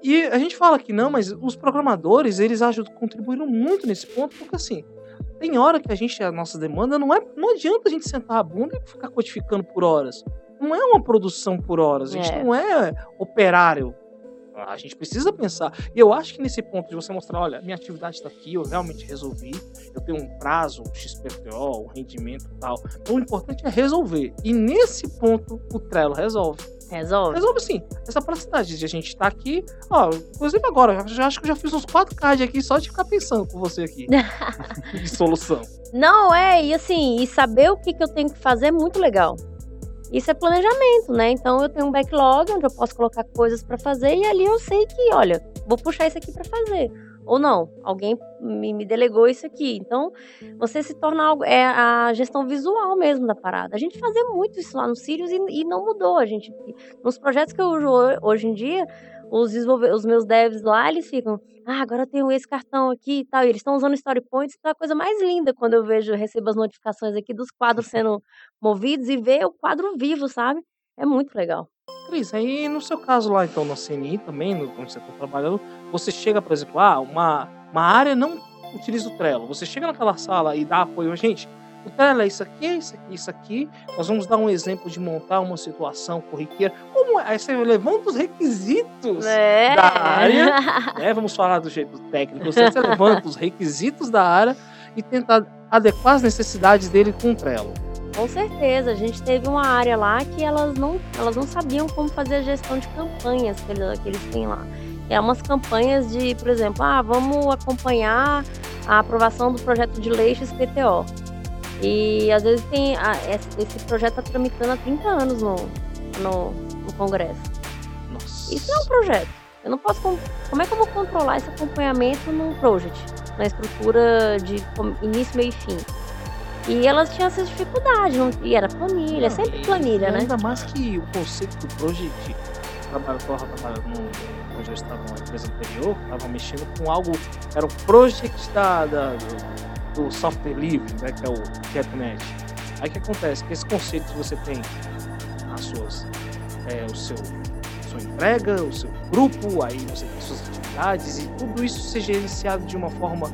[SPEAKER 3] E a gente fala que não, mas os programadores, eles ajudam, contribuíram muito nesse ponto, porque assim, tem hora que a gente, a nossa demanda não é. Não adianta a gente sentar a bunda e ficar codificando por horas. Não é uma produção por horas, a gente é. não é operário a gente precisa pensar. E eu acho que nesse ponto de você mostrar, olha, minha atividade está aqui, eu realmente resolvi, eu tenho um prazo, um XPTO, um rendimento e tal. Então o importante é resolver. E nesse ponto o Trello resolve.
[SPEAKER 2] Resolve?
[SPEAKER 3] Resolve sim. Essa praticidade de a gente estar tá aqui, ó, inclusive agora, já acho que já fiz uns quatro cards aqui só de ficar pensando com você aqui. de solução.
[SPEAKER 2] Não, é, e assim, e saber o que, que eu tenho que fazer é muito legal. Isso é planejamento, né? Então eu tenho um backlog onde eu posso colocar coisas para fazer e ali eu sei que, olha, vou puxar isso aqui para fazer. Ou não, alguém me, delegou isso aqui. Então, você se torna algo. É a gestão visual mesmo da parada. A gente fazia muito isso lá no Sirius e, e não mudou. A gente, nos projetos que eu uso hoje em dia, os, os meus devs lá, eles ficam, ah, agora eu tenho esse cartão aqui e tal. E eles estão usando Story Points, então é a coisa mais linda quando eu vejo, recebo as notificações aqui dos quadros sendo movidos e ver o quadro vivo, sabe? É muito legal.
[SPEAKER 3] Cris, aí no seu caso lá, então, na CNI também, no, onde você está trabalhando, você chega, por exemplo, ah, uma, uma área não utiliza o Trello. Você chega naquela sala e dá apoio a gente. O Trello é isso aqui, isso aqui, isso aqui. Nós vamos dar um exemplo de montar uma situação corriqueira. Como é? Aí você levanta os requisitos é. da área. Né? Vamos falar do jeito técnico. Você, você levanta os requisitos da área e tenta adequar as necessidades dele com o Trello.
[SPEAKER 2] Com certeza, a gente teve uma área lá que elas não, elas não sabiam como fazer a gestão de campanhas que eles, que eles têm lá. É umas campanhas de, por exemplo, ah, vamos acompanhar a aprovação do projeto de lei XPTO. E às vezes tem a, esse projeto está tramitando há 30 anos no, no, no Congresso.
[SPEAKER 3] Nossa.
[SPEAKER 2] Isso não é um projeto. Eu não posso. Como é que eu vou controlar esse acompanhamento num project? Na estrutura de início, meio e fim. E elas tinham essa dificuldade, não, e era planilha, não, sempre planilha, né?
[SPEAKER 3] Ainda mais que o conceito do project, trabalho trabalhando no, onde eu estava na empresa anterior, estava mexendo com algo, era o project da, da do software livre, né, que é o CapNet. Aí o que acontece? Que esse conceito que você tem as suas, é, o seu sua entrega, o seu grupo, aí você tem suas atividades e tudo isso ser gerenciado de uma forma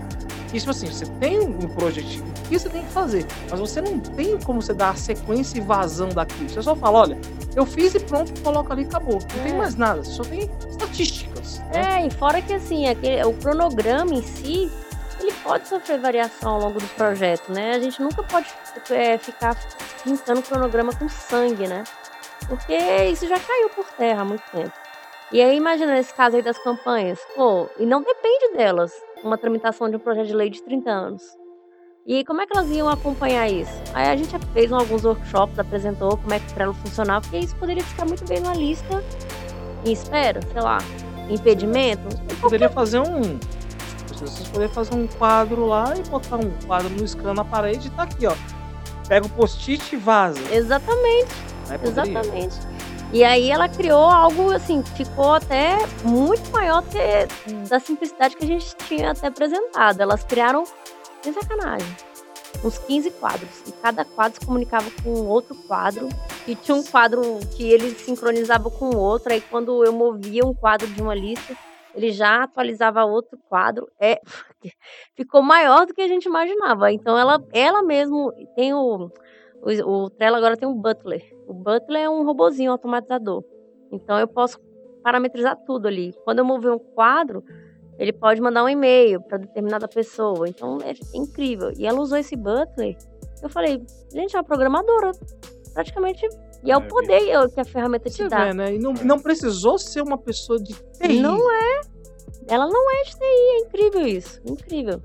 [SPEAKER 3] que, tipo assim, você tem um project que você tem que fazer, mas você não tem como você dar a sequência e vazão daquilo. Você só fala, olha, eu fiz e pronto, coloca ali e acabou. Não é. tem mais nada, só tem estatísticas.
[SPEAKER 2] Né? É, e fora que assim, aquele, o cronograma em si, pode sofrer variação ao longo do projeto, né? A gente nunca pode é, ficar pintando o cronograma com sangue, né? Porque isso já caiu por terra há muito tempo. E aí, imagina esse caso aí das campanhas. Pô, e não depende delas uma tramitação de um projeto de lei de 30 anos. E como é que elas iam acompanhar isso? Aí a gente fez alguns workshops, apresentou como é que o Trello funcionava, porque isso poderia ficar muito bem na lista em espera, sei lá, impedimento.
[SPEAKER 3] Poderia fazer um vocês poderiam fazer um quadro lá e botar um quadro no scan na parede e tá aqui, ó. Pega o post-it e vaza.
[SPEAKER 2] Exatamente. Exatamente. E aí ela criou algo assim, ficou até muito maior que da simplicidade que a gente tinha até apresentado. Elas criaram, sem sacanagem, uns 15 quadros. E cada quadro se comunicava com outro quadro. E tinha um quadro que ele sincronizava com o outro. Aí quando eu movia um quadro de uma lista, ele já atualizava outro quadro, é ficou maior do que a gente imaginava. Então ela, ela mesmo tem o, o, o Trello agora tem um Butler. O Butler é um robozinho automatizador. Então eu posso parametrizar tudo ali. Quando eu mover um quadro, ele pode mandar um e-mail para determinada pessoa. Então é incrível. E ela usou esse Butler Eu falei, gente, é uma programadora. Praticamente. E é o
[SPEAKER 1] É,
[SPEAKER 2] poder que a ferramenta te
[SPEAKER 3] Você
[SPEAKER 2] dá.
[SPEAKER 3] vê, né? E não, não precisou ser uma pessoa de TI.
[SPEAKER 2] Não é. Ela não é de TI, é incrível isso. Incrível.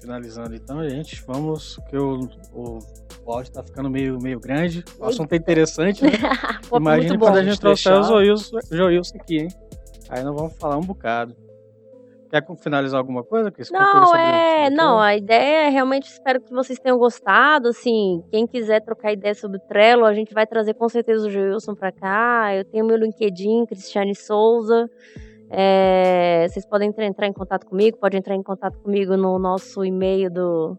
[SPEAKER 1] Finalizando então, gente, vamos, que o, o áudio tá ficando meio, meio grande. O assunto é interessante, né?
[SPEAKER 2] Pô,
[SPEAKER 1] Imagina quando a gente trouxer o
[SPEAKER 3] deixar.
[SPEAKER 1] Joilson, Joilson aqui, hein? Aí nós vamos falar um bocado. Quer finalizar alguma coisa?
[SPEAKER 2] Não, é.
[SPEAKER 1] o
[SPEAKER 2] Não, a ideia é realmente espero que vocês tenham gostado. Assim, quem quiser trocar ideia sobre o Trello, a gente vai trazer com certeza o Gilson pra cá. Eu tenho meu LinkedIn, Cristiane Souza. É, vocês podem entrar, em contato comigo, pode entrar em contato comigo no nosso e-mail do,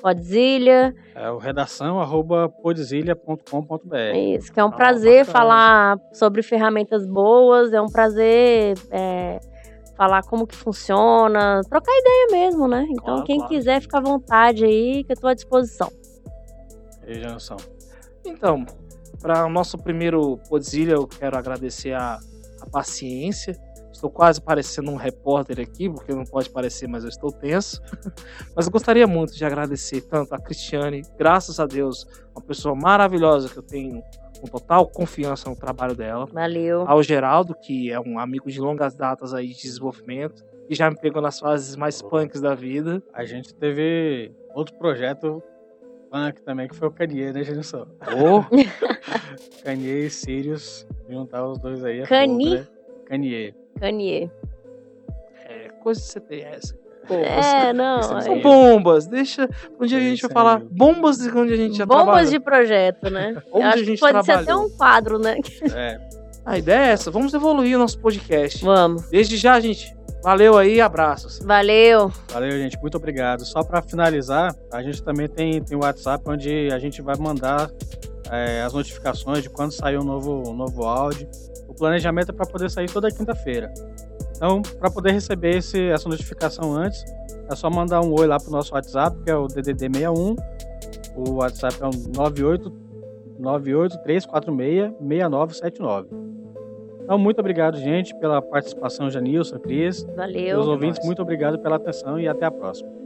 [SPEAKER 2] Podzilha.
[SPEAKER 1] É o redação arroba podzilha.com.br.
[SPEAKER 2] É isso, que é um
[SPEAKER 3] Ah,
[SPEAKER 2] prazer
[SPEAKER 3] bacana.
[SPEAKER 2] falar sobre ferramentas boas, é um prazer é, falar como que funciona, trocar ideia mesmo, né? Então,
[SPEAKER 3] Claro,
[SPEAKER 2] quem
[SPEAKER 3] claro.
[SPEAKER 2] quiser, fica à vontade aí, que eu tô à disposição.
[SPEAKER 1] Jansson.
[SPEAKER 3] Então, para o nosso primeiro Podzilha, eu quero agradecer a, a paciência. Estou quase parecendo um repórter aqui, porque não pode parecer, mas eu estou tenso. Mas eu gostaria muito de agradecer tanto a Cristiane, graças a Deus, uma pessoa maravilhosa que eu tenho com total confiança no trabalho dela.
[SPEAKER 2] Valeu.
[SPEAKER 3] Ao Geraldo, que é um amigo de longas datas aí de desenvolvimento, e já me pegou nas fases mais punks da vida.
[SPEAKER 1] A gente teve outro projeto punk também, que foi o Kanye, né, Jansson?
[SPEAKER 3] Oh,
[SPEAKER 1] Kanye e Sirius, juntar os dois aí. né? Kanye.
[SPEAKER 2] Kanye.
[SPEAKER 3] é, coisa de CTS.
[SPEAKER 2] É, não.
[SPEAKER 1] Isso
[SPEAKER 3] São
[SPEAKER 1] aí.
[SPEAKER 2] é.
[SPEAKER 3] bombas. Deixa. Um dia a gente vai falar bombas de onde a gente já
[SPEAKER 2] Bombas
[SPEAKER 3] trabalhou.
[SPEAKER 2] de projeto, né?
[SPEAKER 3] Onde a
[SPEAKER 2] que
[SPEAKER 3] gente
[SPEAKER 2] pode ser até um quadro, né?
[SPEAKER 1] É,
[SPEAKER 3] A ideia é essa. Vamos evoluir o nosso podcast.
[SPEAKER 2] Vamos.
[SPEAKER 3] Desde já, gente. Valeu aí, abraços.
[SPEAKER 2] Valeu.
[SPEAKER 1] valeu, gente. Muito obrigado. Só para finalizar, a gente também tem, tem o WhatsApp onde a gente vai mandar é, as notificações de quando sair um novo, um novo áudio. O planejamento é para poder sair toda quinta-feira. Então, para poder receber esse, essa notificação antes, é só mandar um oi lá pro nosso WhatsApp, que é o DDD61. O WhatsApp é o 98 98346 6979. Então, muito obrigado, gente, pela participação, Janilson, Cris.
[SPEAKER 2] Valeu.
[SPEAKER 1] Os ouvintes, muito obrigado pela atenção e até a próxima.